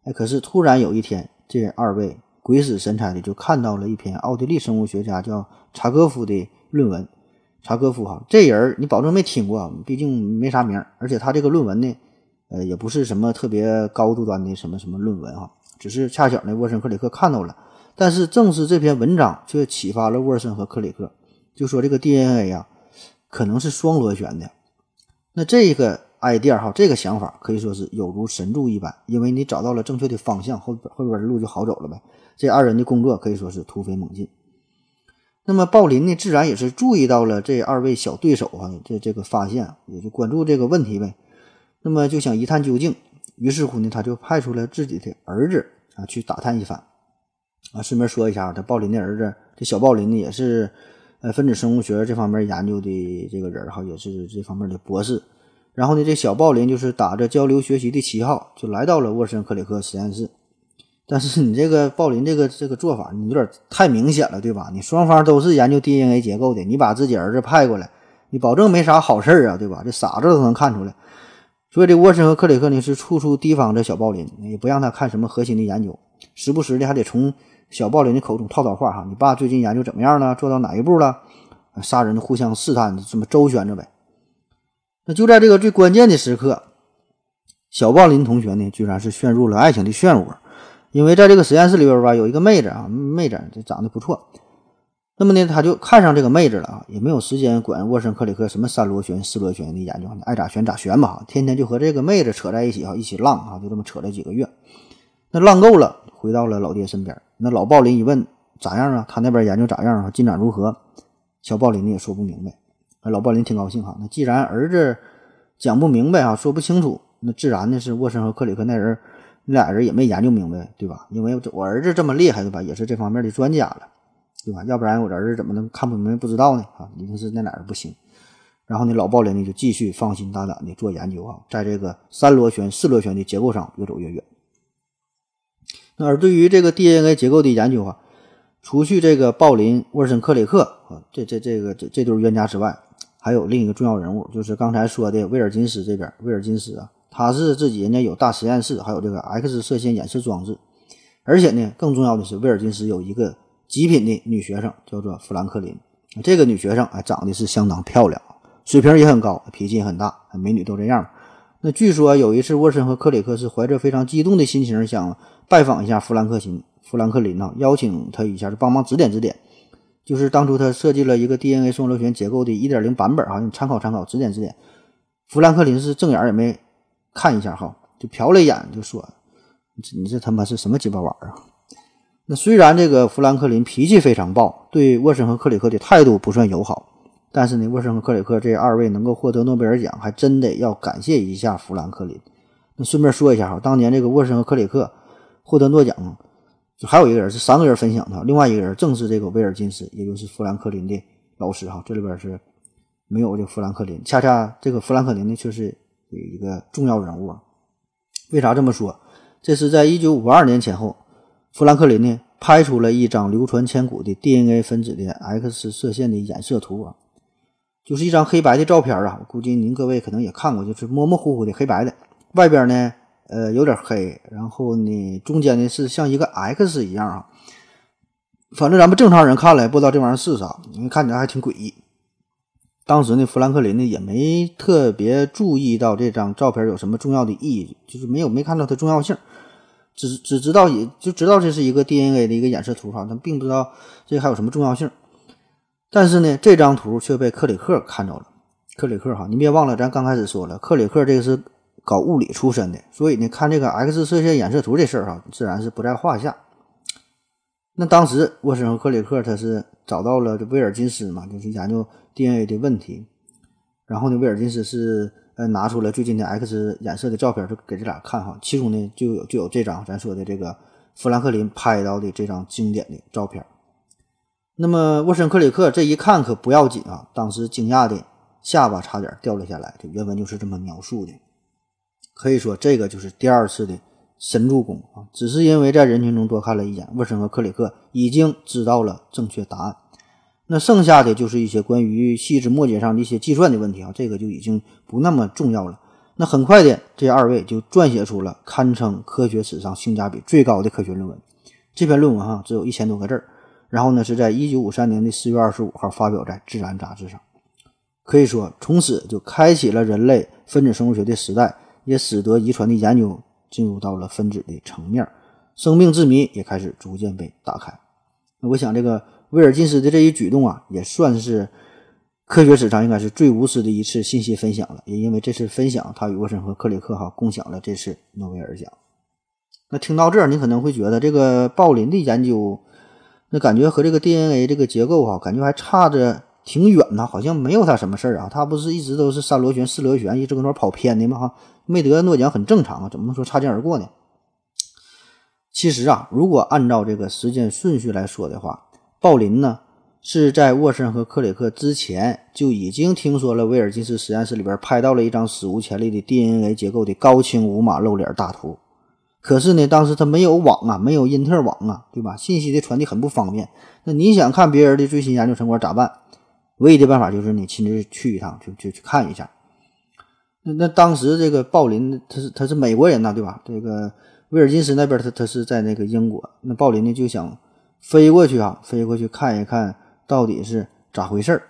[SPEAKER 2] 哎，可是突然有一天，这二位鬼使神差的就看到了一篇奥地利生物学家叫查戈夫的论文。查科夫哈，这人你保证没听过，毕竟没啥名而且他这个论文呢，呃，也不是什么特别高度端的什么什么论文哈，只是恰巧呢，沃森克里克看到了，但是正是这篇文章却启发了沃森和克里克，就说这个 DNA 啊，可能是双螺旋的。那这个 idea 哈，这个想法可以说是有如神助一般，因为你找到了正确的方向，后后边的路就好走了呗。这二人的工作可以说是突飞猛进。那么鲍林呢，自然也是注意到了这二位小对手啊，这这个发现，也就关注这个问题呗。那么就想一探究竟，于是乎呢，他就派出了自己的儿子啊去打探一番。啊，顺便说一下，这鲍林的儿子，这小鲍林呢，也是呃分子生物学这方面研究的这个人哈，也是这方面的博士。然后呢，这小鲍林就是打着交流学习的旗号，就来到了沃森克里克实验室。但是你这个鲍林这个这个做法，你有点太明显了，对吧？你双方都是研究 DNA 结构的，你把自己儿子派过来，你保证没啥好事儿啊，对吧？这傻子都能看出来。所以这沃森和克里克呢是处处提防着小鲍林，也不让他看什么核心的研究，时不时的还得从小鲍林的口中套套话哈。你爸最近研究怎么样了？做到哪一步了？仨人互相试探，这么周旋着呗。那就在这个最关键的时刻，小鲍林同学呢，居然是陷入了爱情的漩涡。因为在这个实验室里边吧，有一个妹子啊，妹子这长得不错，那么呢，他就看上这个妹子了啊，也没有时间管沃森克里克什么三螺旋、四螺旋的研究，爱咋旋咋旋吧，天天就和这个妹子扯在一起啊，一起浪啊，就这么扯了几个月。那浪够了，回到了老爹身边。那老鲍林一问咋样啊？他那边研究咋样啊？进展如何？小鲍林呢也说不明白。老鲍林挺高兴哈，那既然儿子讲不明白啊，说不清楚，那自然呢是沃森和克里克那人那。俩人也没研究明白，对吧？因为我儿子这么厉害，对吧？也是这方面的专家了，对吧？要不然我儿子怎么能看不明白、不知道呢？啊，一定是那俩人不行。然后呢，老鲍林呢就继续放心大胆的做研究啊，在这个三螺旋、四螺旋的结构上越走越远。那而对于这个 DNA 结构的研究啊，除去这个鲍林、沃森、克里克啊，这这这个这这对冤家之外，还有另一个重要人物，就是刚才说的威尔金斯这边。威尔金斯啊，他是自己人家有大实验室，还有这个 X 射线演示装置，而且呢，更重要的是，威尔金斯有一个极品的女学生，叫做富兰克林。这个女学生啊，长得是相当漂亮。水平也很高，脾气也很大，美女都这样。那据说有一次，沃森和克里克是怀着非常激动的心情，想拜访一下富兰克林。富兰克林呢，邀请他一下，帮忙指点指点。就是当初他设计了一个 DNA 双螺旋结构的1.0版本，哈，你参考参考，指点指点。富兰克林是正眼也没看一下，哈，就瞟了一眼，就说：“你这他妈是什么鸡巴玩意儿？”那虽然这个富兰克林脾气非常暴，对沃森和克里克的态度不算友好。但是呢，沃森和克里克这二位能够获得诺贝尔奖，还真得要感谢一下富兰克林。那顺便说一下哈，当年这个沃森和克里克获得诺奖，就还有一个人是三个人分享的，另外一个人正是这个威尔金斯，也就是富兰克林的老师哈。这里边是没有这富兰克林，恰恰这个富兰克林呢却是有一个重要人物啊。为啥这么说？这是在一九五二年前后，富兰克林呢拍出了一张流传千古的 DNA 分子的 X 射线的衍射图啊。就是一张黑白的照片啊，我估计您各位可能也看过，就是模模糊糊的黑白的，外边呢，呃，有点黑，然后呢，中间呢是像一个 X 一样啊。反正咱们正常人看了也不知道这玩意儿是啥，因为看起来还挺诡异。当时呢，富兰克林呢也没特别注意到这张照片有什么重要的意义，就是没有没看到它重要性，只只知道也就知道这是一个 DNA 的一个衍射图哈，但并不知道这还有什么重要性。但是呢，这张图却被克里克看着了。克里克哈，你别忘了，咱刚开始说了，克里克这个是搞物理出身的，所以呢，看这个 X 射线衍射图这事儿哈，自然是不在话下。那当时沃森和克里克他是找到了这威尔金斯嘛，就是研究 DNA 的问题。然后呢，威尔金斯是呃拿出了最近的 X 衍射的照片，就给这俩看哈。其中呢，就有就有这张咱说的这个富兰克林拍到的这张经典的照片。那么沃森克里克这一看可不要紧啊，当时惊讶的下巴差点掉了下来。这原文就是这么描述的，可以说这个就是第二次的神助攻啊！只是因为在人群中多看了一眼，沃森和克里克已经知道了正确答案。那剩下的就是一些关于细枝末节上的一些计算的问题啊，这个就已经不那么重要了。那很快的，这二位就撰写出了堪称科学史上性价比最高的科学论文。这篇论文哈，只有一千多个字儿。然后呢，是在一九五三年的四月二十五号发表在《自然》杂志上，可以说从此就开启了人类分子生物学的时代，也使得遗传的研究进入到了分子的层面，生命之谜也开始逐渐被打开。那我想，这个威尔金斯的这一举动啊，也算是科学史上应该是最无私的一次信息分享了。也因为这次分享，他与沃森和克里克哈共享了这次诺贝尔奖。那听到这儿，你可能会觉得这个鲍林的研究。那感觉和这个 DNA 这个结构哈，感觉还差着挺远呢，好像没有他什么事儿啊。他不是一直都是三螺旋、四螺旋，一直搁那跑偏的吗？哈，没得诺奖很正常啊，怎么能说擦肩而过呢？其实啊，如果按照这个时间顺序来说的话，鲍林呢是在沃森和克里克之前就已经听说了威尔金斯实验室里边拍到了一张史无前例的 DNA 结构的高清无码露脸大图。可是呢，当时他没有网啊，没有因特网啊，对吧？信息的传递很不方便。那你想看别人的最新研究成果咋办？唯一的办法就是你亲自去一趟，就就去看一下。那那当时这个鲍林他是他是美国人呐，对吧？这个威尔金斯那边他他是在那个英国，那鲍林呢就想飞过去啊，飞过去看一看到底是咋回事儿。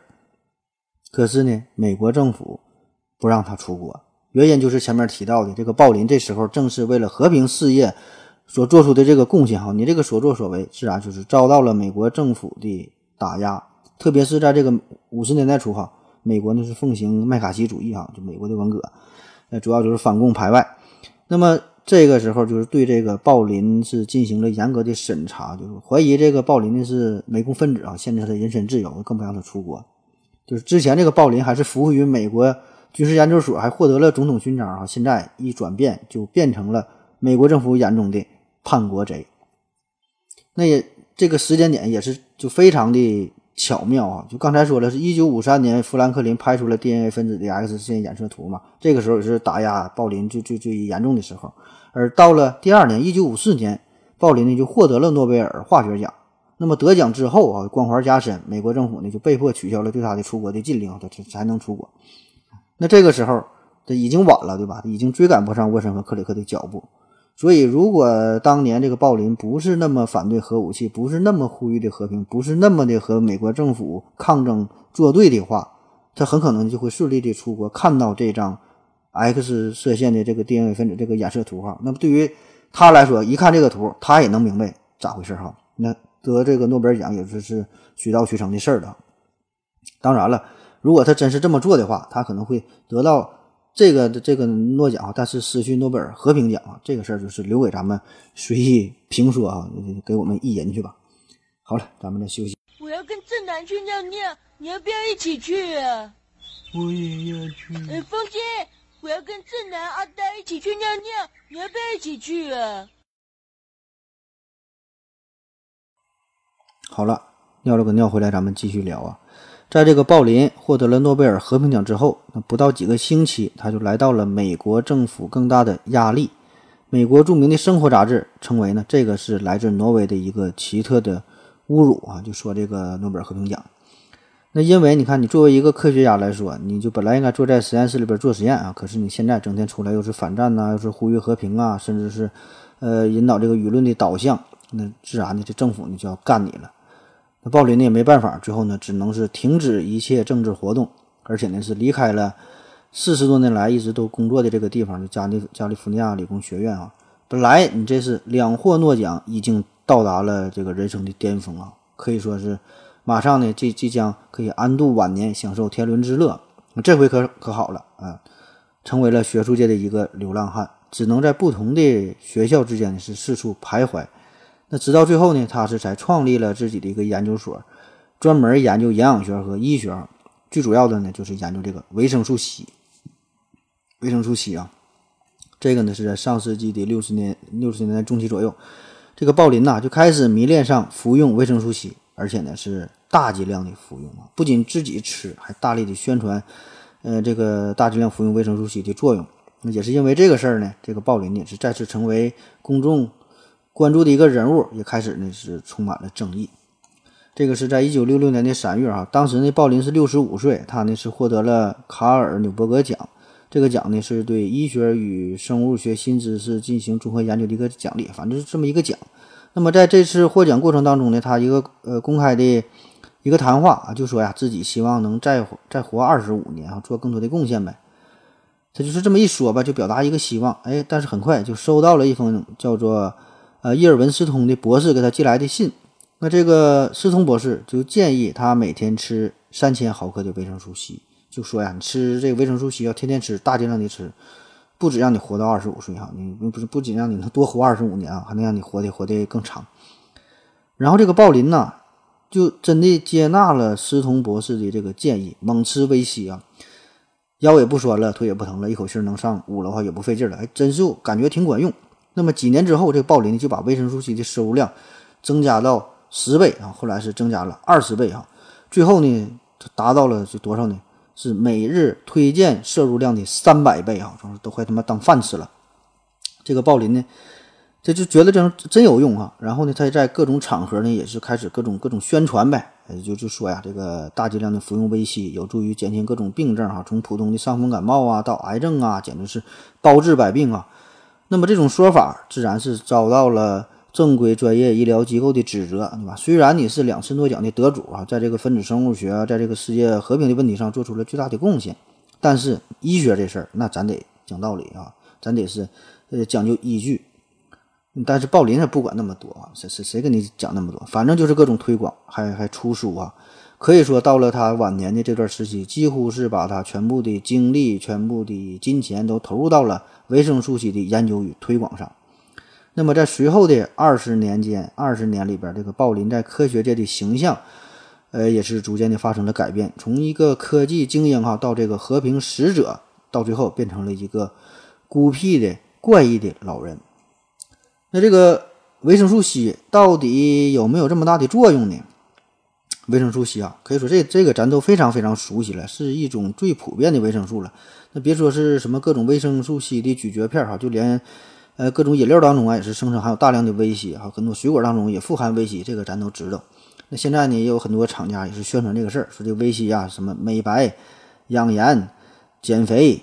[SPEAKER 2] 可是呢，美国政府不让他出国。原因就是前面提到的，这个鲍林这时候正是为了和平事业所做出的这个贡献哈，你这个所作所为自然就是遭到了美国政府的打压，特别是在这个五十年代初哈，美国呢是奉行麦卡锡主义哈，就美国的文革，那主要就是反共排外。那么这个时候就是对这个鲍林是进行了严格的审查，就是怀疑这个鲍林呢是美共分子啊，限制他的人身自由，更不让他出国。就是之前这个鲍林还是服务于美国。军事研究所还获得了总统勋章啊！现在一转变就变成了美国政府眼中的叛国贼。那也这个时间点也是就非常的巧妙啊！就刚才说了，是一九五三年富兰克林拍出了 DNA 分子的 X 线衍射图嘛，这个时候也是打压鲍林最最最严重的时候。而到了第二年，一九五四年，鲍林呢就获得了诺贝尔化学奖。那么得奖之后啊，光环加深，美国政府呢就被迫取消了对他的出国的禁令，他才才能出国。那这个时候，这已经晚了，对吧？已经追赶不上沃森和克里克的脚步。所以，如果当年这个鲍林不是那么反对核武器，不是那么呼吁的和平，不是那么的和美国政府抗争作对的话，他很可能就会顺利的出国，看到这张 X 射线的这个 DNA 分子这个染色图哈。那么对于他来说，一看这个图，他也能明白咋回事哈。那得这个诺贝尔奖也就是水到渠成的事儿了。当然了，如果他真是这么做的话，他可能会得到。这个这个诺奖，但是失去诺贝尔和平奖啊，这个事儿就是留给咱们随意评说啊，给我们一人去吧。好了，咱们再休息。
[SPEAKER 3] 我要跟正南去尿尿，你要不要一起去啊？
[SPEAKER 4] 我也要去。
[SPEAKER 3] 哎，风姐，我要跟正南、阿呆一起去尿尿，你要不要一起去啊？
[SPEAKER 2] 好了，尿了个尿回来，咱们继续聊啊。在这个鲍林获得了诺贝尔和平奖之后，那不到几个星期，他就来到了美国政府更大的压力。美国著名的生活杂志称为呢，这个是来自挪威的一个奇特的侮辱啊，就说这个诺贝尔和平奖。那因为你看，你作为一个科学家来说，你就本来应该坐在实验室里边做实验啊，可是你现在整天出来又是反战呐，又是呼吁和平啊，甚至是呃引导这个舆论的导向，那自然的这政府呢就要干你了。那鲍林呢也没办法，最后呢只能是停止一切政治活动，而且呢是离开了四十多年来一直都工作的这个地方，就加利加利福尼亚理工学院啊。本来你这是两获诺奖，已经到达了这个人生的巅峰啊，可以说是马上呢即即将可以安度晚年，享受天伦之乐。这回可可好了啊，成为了学术界的一个流浪汉，只能在不同的学校之间是四处徘徊。那直到最后呢，他是才创立了自己的一个研究所，专门研究营养学和医学。最主要的呢，就是研究这个维生素 C。维生素 C 啊，这个呢是在上世纪的六十年六十年代中期左右，这个鲍林呐就开始迷恋上服用维生素 C，而且呢是大剂量的服用啊，不仅自己吃，还大力的宣传，呃，这个大剂量服用维生素 C 的作用。也是因为这个事儿呢，这个鲍林呢是再次成为公众。关注的一个人物也开始呢是充满了争议。这个是在一九六六年的三月哈，当时呢鲍林是六十五岁，他呢是获得了卡尔纽伯格奖。这个奖呢是对医学与生物学新知识进行综合研究的一个奖励，反正是这么一个奖。那么在这次获奖过程当中呢，他一个呃公开的一个谈话啊，就说呀自己希望能再再活二十五年啊，做更多的贡献呗。他就是这么一说吧，就表达一个希望。哎，但是很快就收到了一封叫做。呃，伊尔文·斯通的博士给他寄来的信，那这个斯通博士就建议他每天吃三千毫克的维生素 C，就说呀，你吃这个维生素 C 要天天吃，大剂量的吃，不止让你活到二十五岁哈，你不是不仅让你能多活二十五年啊，还能让你活得活得更长。然后这个鲍林呢，就真的接纳了斯通博士的这个建议，猛吃维 C 啊，腰也不酸了，腿也不疼了，一口气能上屋的话也不费劲了，哎，真是感觉挺管用。那么几年之后，这个鲍林就把维生素 C 的摄入量增加到十倍啊，后来是增加了二十倍啊，最后呢，达到了是多少呢？是每日推荐摄入量的三百倍啊，都快他妈当饭吃了。这个鲍林呢，这就觉得这真有用啊。然后呢，他在各种场合呢，也是开始各种各种宣传呗，也就就说呀，这个大剂量的服用维 C 有助于减轻各种病症哈，从普通的伤风感冒啊到癌症啊，简直是包治百病啊。那么这种说法自然是遭到了正规专业医疗机构的指责，对吧？虽然你是两次诺奖的得主啊，在这个分子生物学，在这个世界和平的问题上做出了巨大的贡献，但是医学这事儿，那咱得讲道理啊，咱得是呃讲究依据。但是鲍林他不管那么多啊，谁谁谁跟你讲那么多？反正就是各种推广，还还出书啊。可以说，到了他晚年的这段时期，几乎是把他全部的精力、全部的金钱都投入到了维生素 C 的研究与推广上。那么，在随后的二十年间、二十年里边，这个鲍林在科学界的形象，呃，也是逐渐的发生了改变，从一个科技精英哈，到这个和平使者，到最后变成了一个孤僻的、怪异的老人。那这个维生素 C 到底有没有这么大的作用呢？维生素 C 啊，可以说这这个咱都非常非常熟悉了，是一种最普遍的维生素了。那别说是什么各种维生素 C 的咀嚼片哈，就连呃各种饮料当中啊也是声称含有大量的维 C 哈，很多水果当中也富含维 C，这个咱都知道。那现在呢，也有很多厂家也是宣传这个事儿，说这维 C 啊什么美白、养颜、减肥。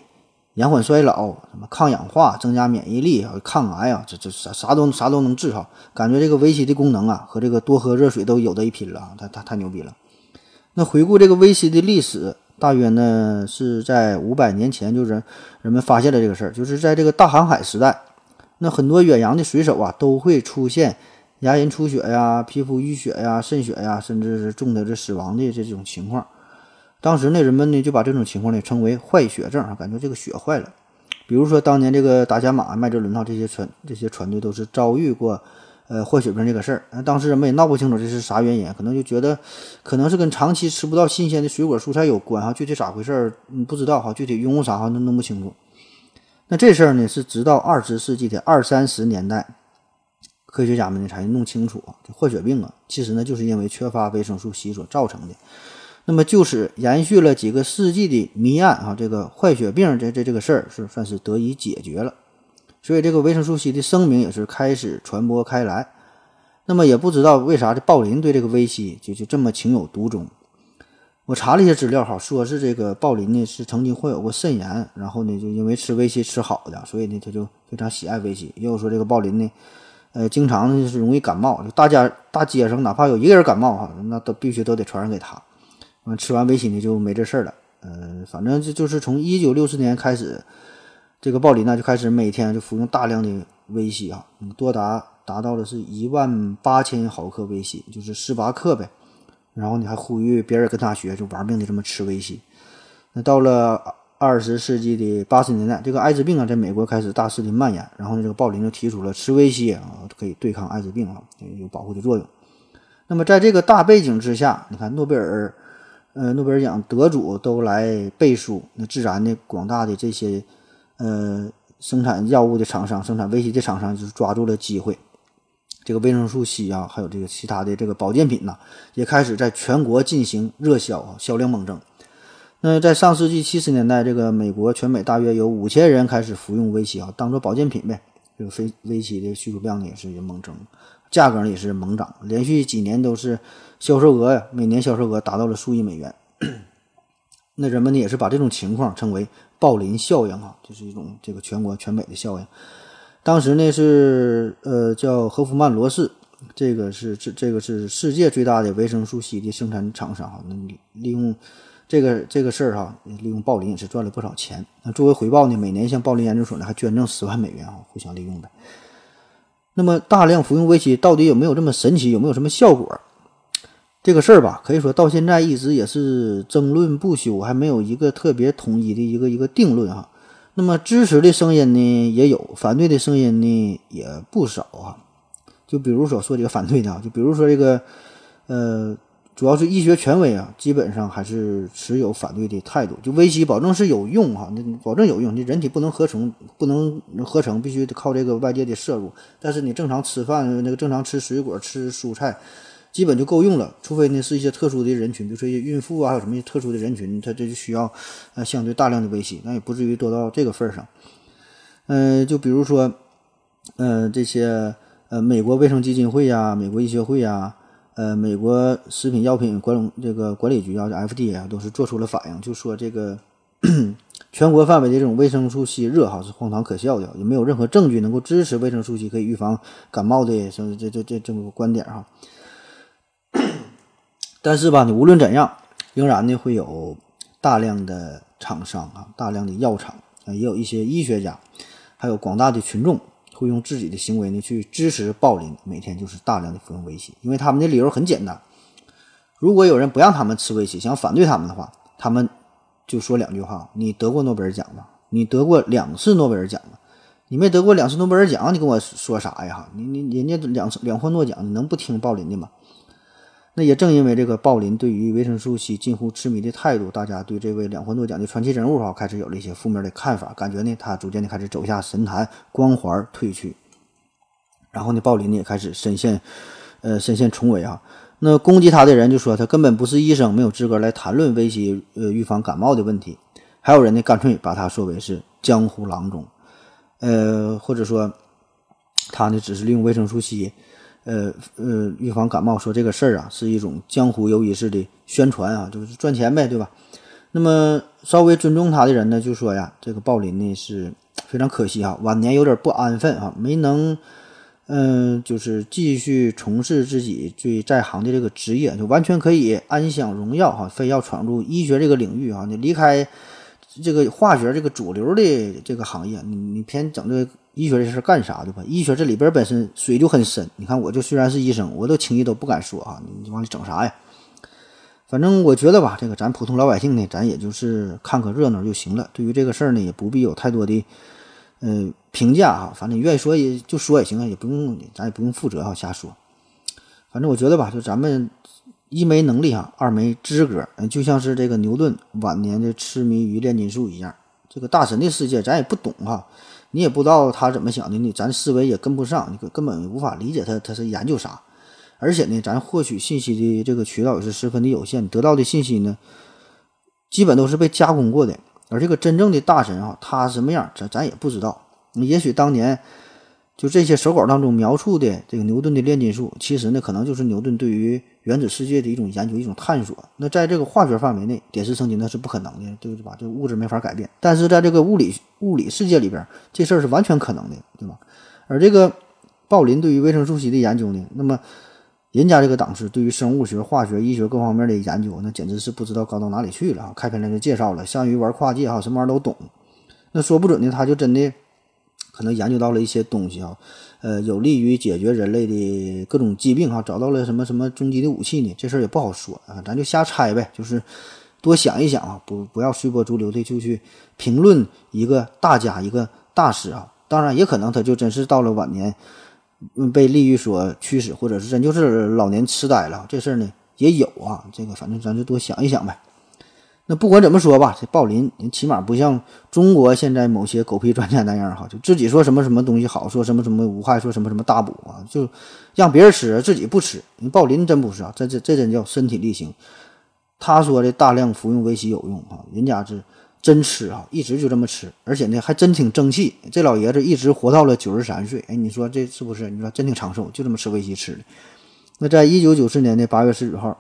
[SPEAKER 2] 延缓衰老，什么抗氧化、增加免疫力、抗癌啊，这这啥啥都啥都能治哈。感觉这个维 C 的功能啊，和这个多喝热水都有的一拼了啊，太太太牛逼了。那回顾这个维 C 的历史，大约呢是在五百年前，就是人们发现了这个事儿，就是在这个大航海时代，那很多远洋的水手啊都会出现牙龈出血呀、皮肤淤血呀、渗血呀，甚至是重的这死亡的这种情况。当时呢，人们呢就把这种情况呢称为坏血症啊，感觉这个血坏了。比如说当年这个达伽马、麦哲伦号这些船这些船队都是遭遇过呃坏血病这个事儿。那当时人们也闹不清楚这是啥原因，可能就觉得可能是跟长期吃不到新鲜的水果蔬菜有关哈，具体咋回事儿不知道哈，具体因为啥哈那弄不清楚。那这事儿呢是直到二十世纪的二三十年代，科学家们呢才弄清楚这坏血病啊，其实呢就是因为缺乏维生素 C 所造成的。那么就此延续了几个世纪的谜案啊，这个坏血病这这这个事儿是算是得以解决了，所以这个维生素 C 的声明也是开始传播开来。那么也不知道为啥这鲍林对这个维 C 就就这么情有独钟。我查了一些资料哈，说是这个鲍林呢是曾经患有过肾炎，然后呢就因为吃维 C 吃好的，所以呢他就非常喜爱维 C。也有说这个鲍林呢，呃，经常呢是容易感冒，就大家大街上哪怕有一个人感冒哈，那都必须都得传染给他。完吃完维 C 呢就没这事儿了，呃，反正就就是从一九六四年开始，这个鲍林呢就开始每天就服用大量的维 C 啊，多达达到了是一万八千毫克维 C，就是十八克呗。然后你还呼吁别人跟他学，就玩命的这么吃维 C。那到了二十世纪的八十年代，这个艾滋病啊在美国开始大肆的蔓延，然后呢这个鲍林就提出了吃维 C 啊可以对抗艾滋病啊，有保护的作用。那么在这个大背景之下，你看诺贝尔。呃，诺贝尔奖得主都来背书，那自然的广大的这些呃生产药物的厂商、生产维 C 的厂商就抓住了机会，这个维生素 C 啊，还有这个其他的这个保健品呐，也开始在全国进行热销啊，销量猛增。那在上世纪七十年代，这个美国全美大约有五千人开始服用维 C 啊，当做保健品呗。这个非维 C 的需求量也是猛增，价格也是猛涨，连续几年都是。销售额呀，每年销售额达到了数亿美元。那人们呢也是把这种情况称为“暴林效应”啊，就是一种这个全国全美的效应。当时呢是呃叫和夫曼罗氏，这个是这这个是世界最大的维生素 C 的生产厂商哈。那利用这个这个事儿哈，利用暴林也是赚了不少钱。那作为回报呢，每年向暴林研究所呢还捐赠十万美元啊，互相利用呗。那么大量服用维 C 到底有没有这么神奇？有没有什么效果？这个事儿吧，可以说到现在一直也是争论不休，还没有一个特别统一的一个一个定论哈。那么支持的声音呢也有，反对的声音呢也不少啊。就比如说说这个反对的，就比如说这个呃，主要是医学权威啊，基本上还是持有反对的态度。就维 C 保证是有用哈，那保证有用，你人体不能合成，不能合成，必须得靠这个外界的摄入。但是你正常吃饭，那个正常吃水果、吃蔬菜。基本就够用了，除非呢是一些特殊的人群，比如说一些孕妇啊，还有什么特殊的人群，他这就需要呃相对大量的维 C，那也不至于多到这个份儿上。嗯，就比如说，呃，这些呃美国卫生基金会呀、美国医学会呀、呃美国食品药品管这个管理局啊，FDA 啊，都是做出了反应，就说这个 全国范围的这种维生素 C 热哈是荒唐可笑的，也没有任何证据能够支持维生素 C 可以预防感冒的，这这这这这么个观点哈。但是吧，你无论怎样，仍然呢会有大量的厂商啊，大量的药厂啊，也有一些医学家，还有广大的群众会用自己的行为呢去支持鲍林，每天就是大量的服用维 C，因为他们的理由很简单：如果有人不让他们吃维 C，想反对他们的话，他们就说两句话：你得过诺贝尔奖吗？你得过两次诺贝尔奖吗？你没得过两次诺贝尔奖，你跟我说啥呀？你你人家两次两获诺奖，你能不听鲍林的吗？那也正因为这个鲍林对于维生素 C 近乎痴迷的态度，大家对这位两获诺奖的传奇人物哈开始有了一些负面的看法，感觉呢他逐渐的开始走下神坛，光环褪去。然后呢，鲍林呢也开始深陷，呃，深陷重围啊。那攻击他的人就说他根本不是医生，没有资格来谈论维 C 呃预防感冒的问题。还有人呢，干脆把他说为是江湖郎中，呃，或者说他呢只是利用维生素 C，呃呃预防感冒，说这个事儿啊是一种江湖游医式的宣传啊，就是赚钱呗，对吧？那么稍微尊重他的人呢，就说呀，这个鲍林呢是非常可惜啊，晚年有点不安分啊，没能。嗯，就是继续从事自己最在行的这个职业，就完全可以安享荣耀哈。非要闯入医学这个领域哈，你离开这个化学这个主流的这个行业，你你偏整这医学这事干啥对吧？医学这里边本身水就很深。你看，我就虽然是医生，我都轻易都不敢说啊，你往里整啥呀？反正我觉得吧，这个咱普通老百姓呢，咱也就是看个热闹就行了。对于这个事儿呢，也不必有太多的。嗯，评价哈，反正你愿意说也就说也行啊，也不用咱也不用负责哈，瞎说。反正我觉得吧，就咱们一没能力哈，二没资格，就像是这个牛顿晚年的痴迷于炼金术一样。这个大神的世界咱也不懂哈，你也不知道他怎么想的，你咱思维也跟不上，你根本无法理解他他是研究啥。而且呢，咱获取信息的这个渠道也是十分的有限，得到的信息呢，基本都是被加工过的。而这个真正的大神啊，他什么样，咱咱也不知道。也许当年就这些手稿当中描述的这个牛顿的炼金术，其实呢，可能就是牛顿对于原子世界的一种研究、一种探索。那在这个化学范围内，点石成金那是不可能的，对吧？这个物质没法改变。但是在这个物理物理世界里边，这事儿是完全可能的，对吧？而这个鲍林对于维生素 C 的研究呢，那么。人家这个档次，对于生物学、化学、医学各方面的研究，那简直是不知道高到哪里去了啊！开篇来就介绍了，善于玩跨界哈，什么玩意儿都懂。那说不准呢，他就真的可能研究到了一些东西啊，呃，有利于解决人类的各种疾病哈，找到了什么什么终极的武器呢？这事儿也不好说啊，咱就瞎猜呗，就是多想一想啊，不不要随波逐流的就去评论一个大家一个大师啊。当然，也可能他就真是到了晚年。嗯，被利益所驱使，或者是真就是老年痴呆了，这事儿呢也有啊。这个反正咱就多想一想呗。那不管怎么说吧，这鲍林起码不像中国现在某些狗屁专家那样哈，就自己说什么什么东西好，说什么什么无害，说什么什么大补啊，就让别人吃，自己不吃。人鲍林真不是啊，这这这真叫身体力行。他说的大量服用维 C 有用啊，人家是。真吃啊，一直就这么吃，而且呢还真挺争气。这老爷子一直活到了九十三岁，哎，你说这是不是？你说真挺长寿，就这么吃维 C 吃的。那在一九九四年的八月十九号，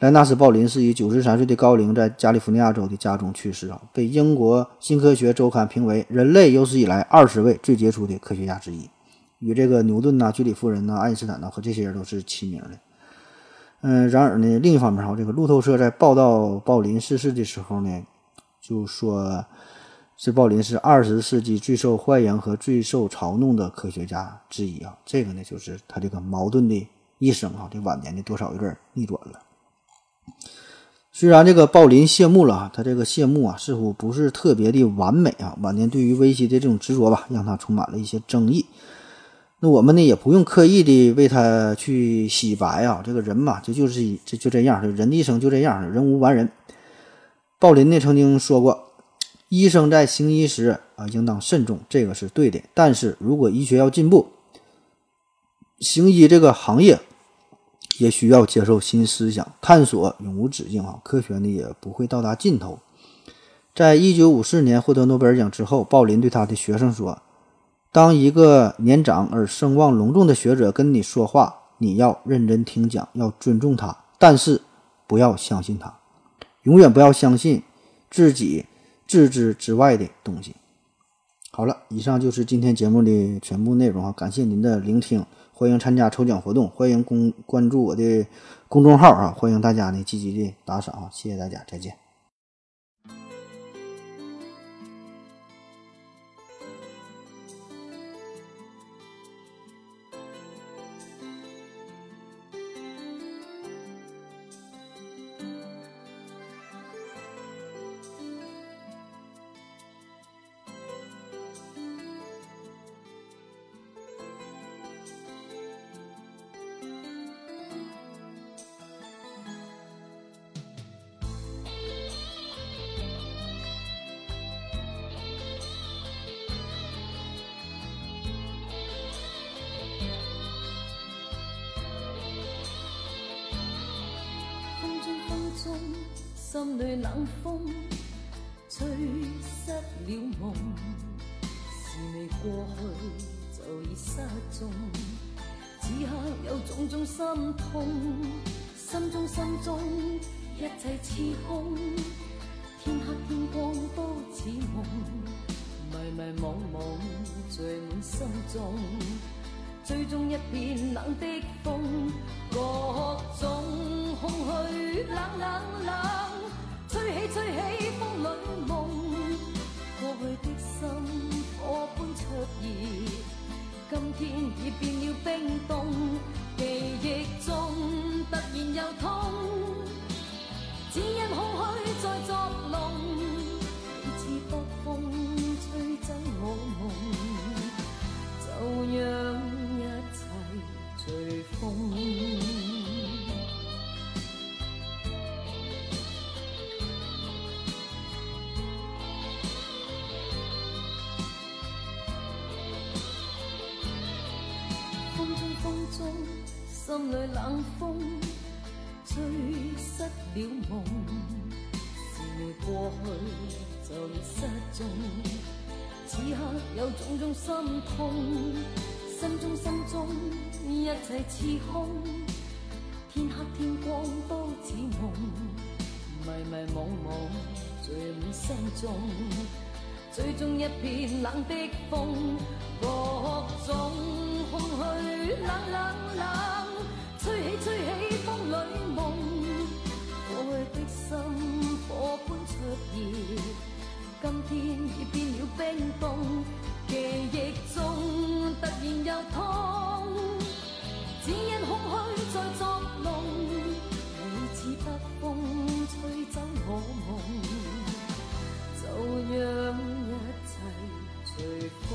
[SPEAKER 2] 莱纳斯·鲍林是以九十三岁的高龄在加利福尼亚州的家中去世啊，被英国新科学周刊评为人类有史以来二十位最杰出的科学家之一，与这个牛顿呐、居里夫人呐、爱因斯坦呐和这些人都是齐名的。嗯，然而呢，另一方面哈，这个路透社在报道鲍林逝世的时候呢。就说，这鲍林是二十世纪最受欢迎和最受嘲弄的科学家之一啊。这个呢，就是他这个矛盾的一生啊，这晚年的多少有点逆转了。虽然这个鲍林谢幕了，他这个谢幕啊，似乎不是特别的完美啊。晚年对于维 C 的这种执着吧，让他充满了一些争议。那我们呢，也不用刻意的为他去洗白啊。这个人嘛，这就是这就这样，人的一生就这样，人无完人。鲍林呢曾经说过，医生在行医时啊，应当慎重，这个是对的。但是如果医学要进步，行医这个行业也需要接受新思想，探索永无止境啊，科学呢也不会到达尽头。在一九五四年获得诺贝尔奖之后，鲍林对他的学生说：“当一个年长而声望隆重的学者跟你说话，你要认真听讲，要尊重他，但是不要相信他。”永远不要相信自己自知之外的东西。好了，以上就是今天节目的全部内容啊！感谢您的聆听，欢迎参加抽奖活动，欢迎公关注我的公众号啊！欢迎大家呢积极的打赏啊！谢谢大家，再见。
[SPEAKER 5] 心里冷风吹失了梦，是未过去就已失踪。此刻有种种心痛，心中心中一切似空，天黑天光都似梦，迷迷惘惘聚满心中，最终一片冷的风，各种空虚冷冷冷，吹起吹起风里梦，过去的心火般灼热。今天已变了冰冻，记忆中突然又痛，只因空虚在作弄，每次北风吹走我梦，就让一切随风。心里冷风吹失了梦，是未过去就已失踪。此刻有种种心痛，心中心中一切似空，天黑天光都似梦，迷迷惘惘聚满心中。最终一片冷的风，各种空虚冷冷冷，吹起吹起风里梦，过去的心火般灼热，今天已变了冰冻，记忆中突然又痛，只因空虚在作弄，你似北风吹走我梦，就让一切随风。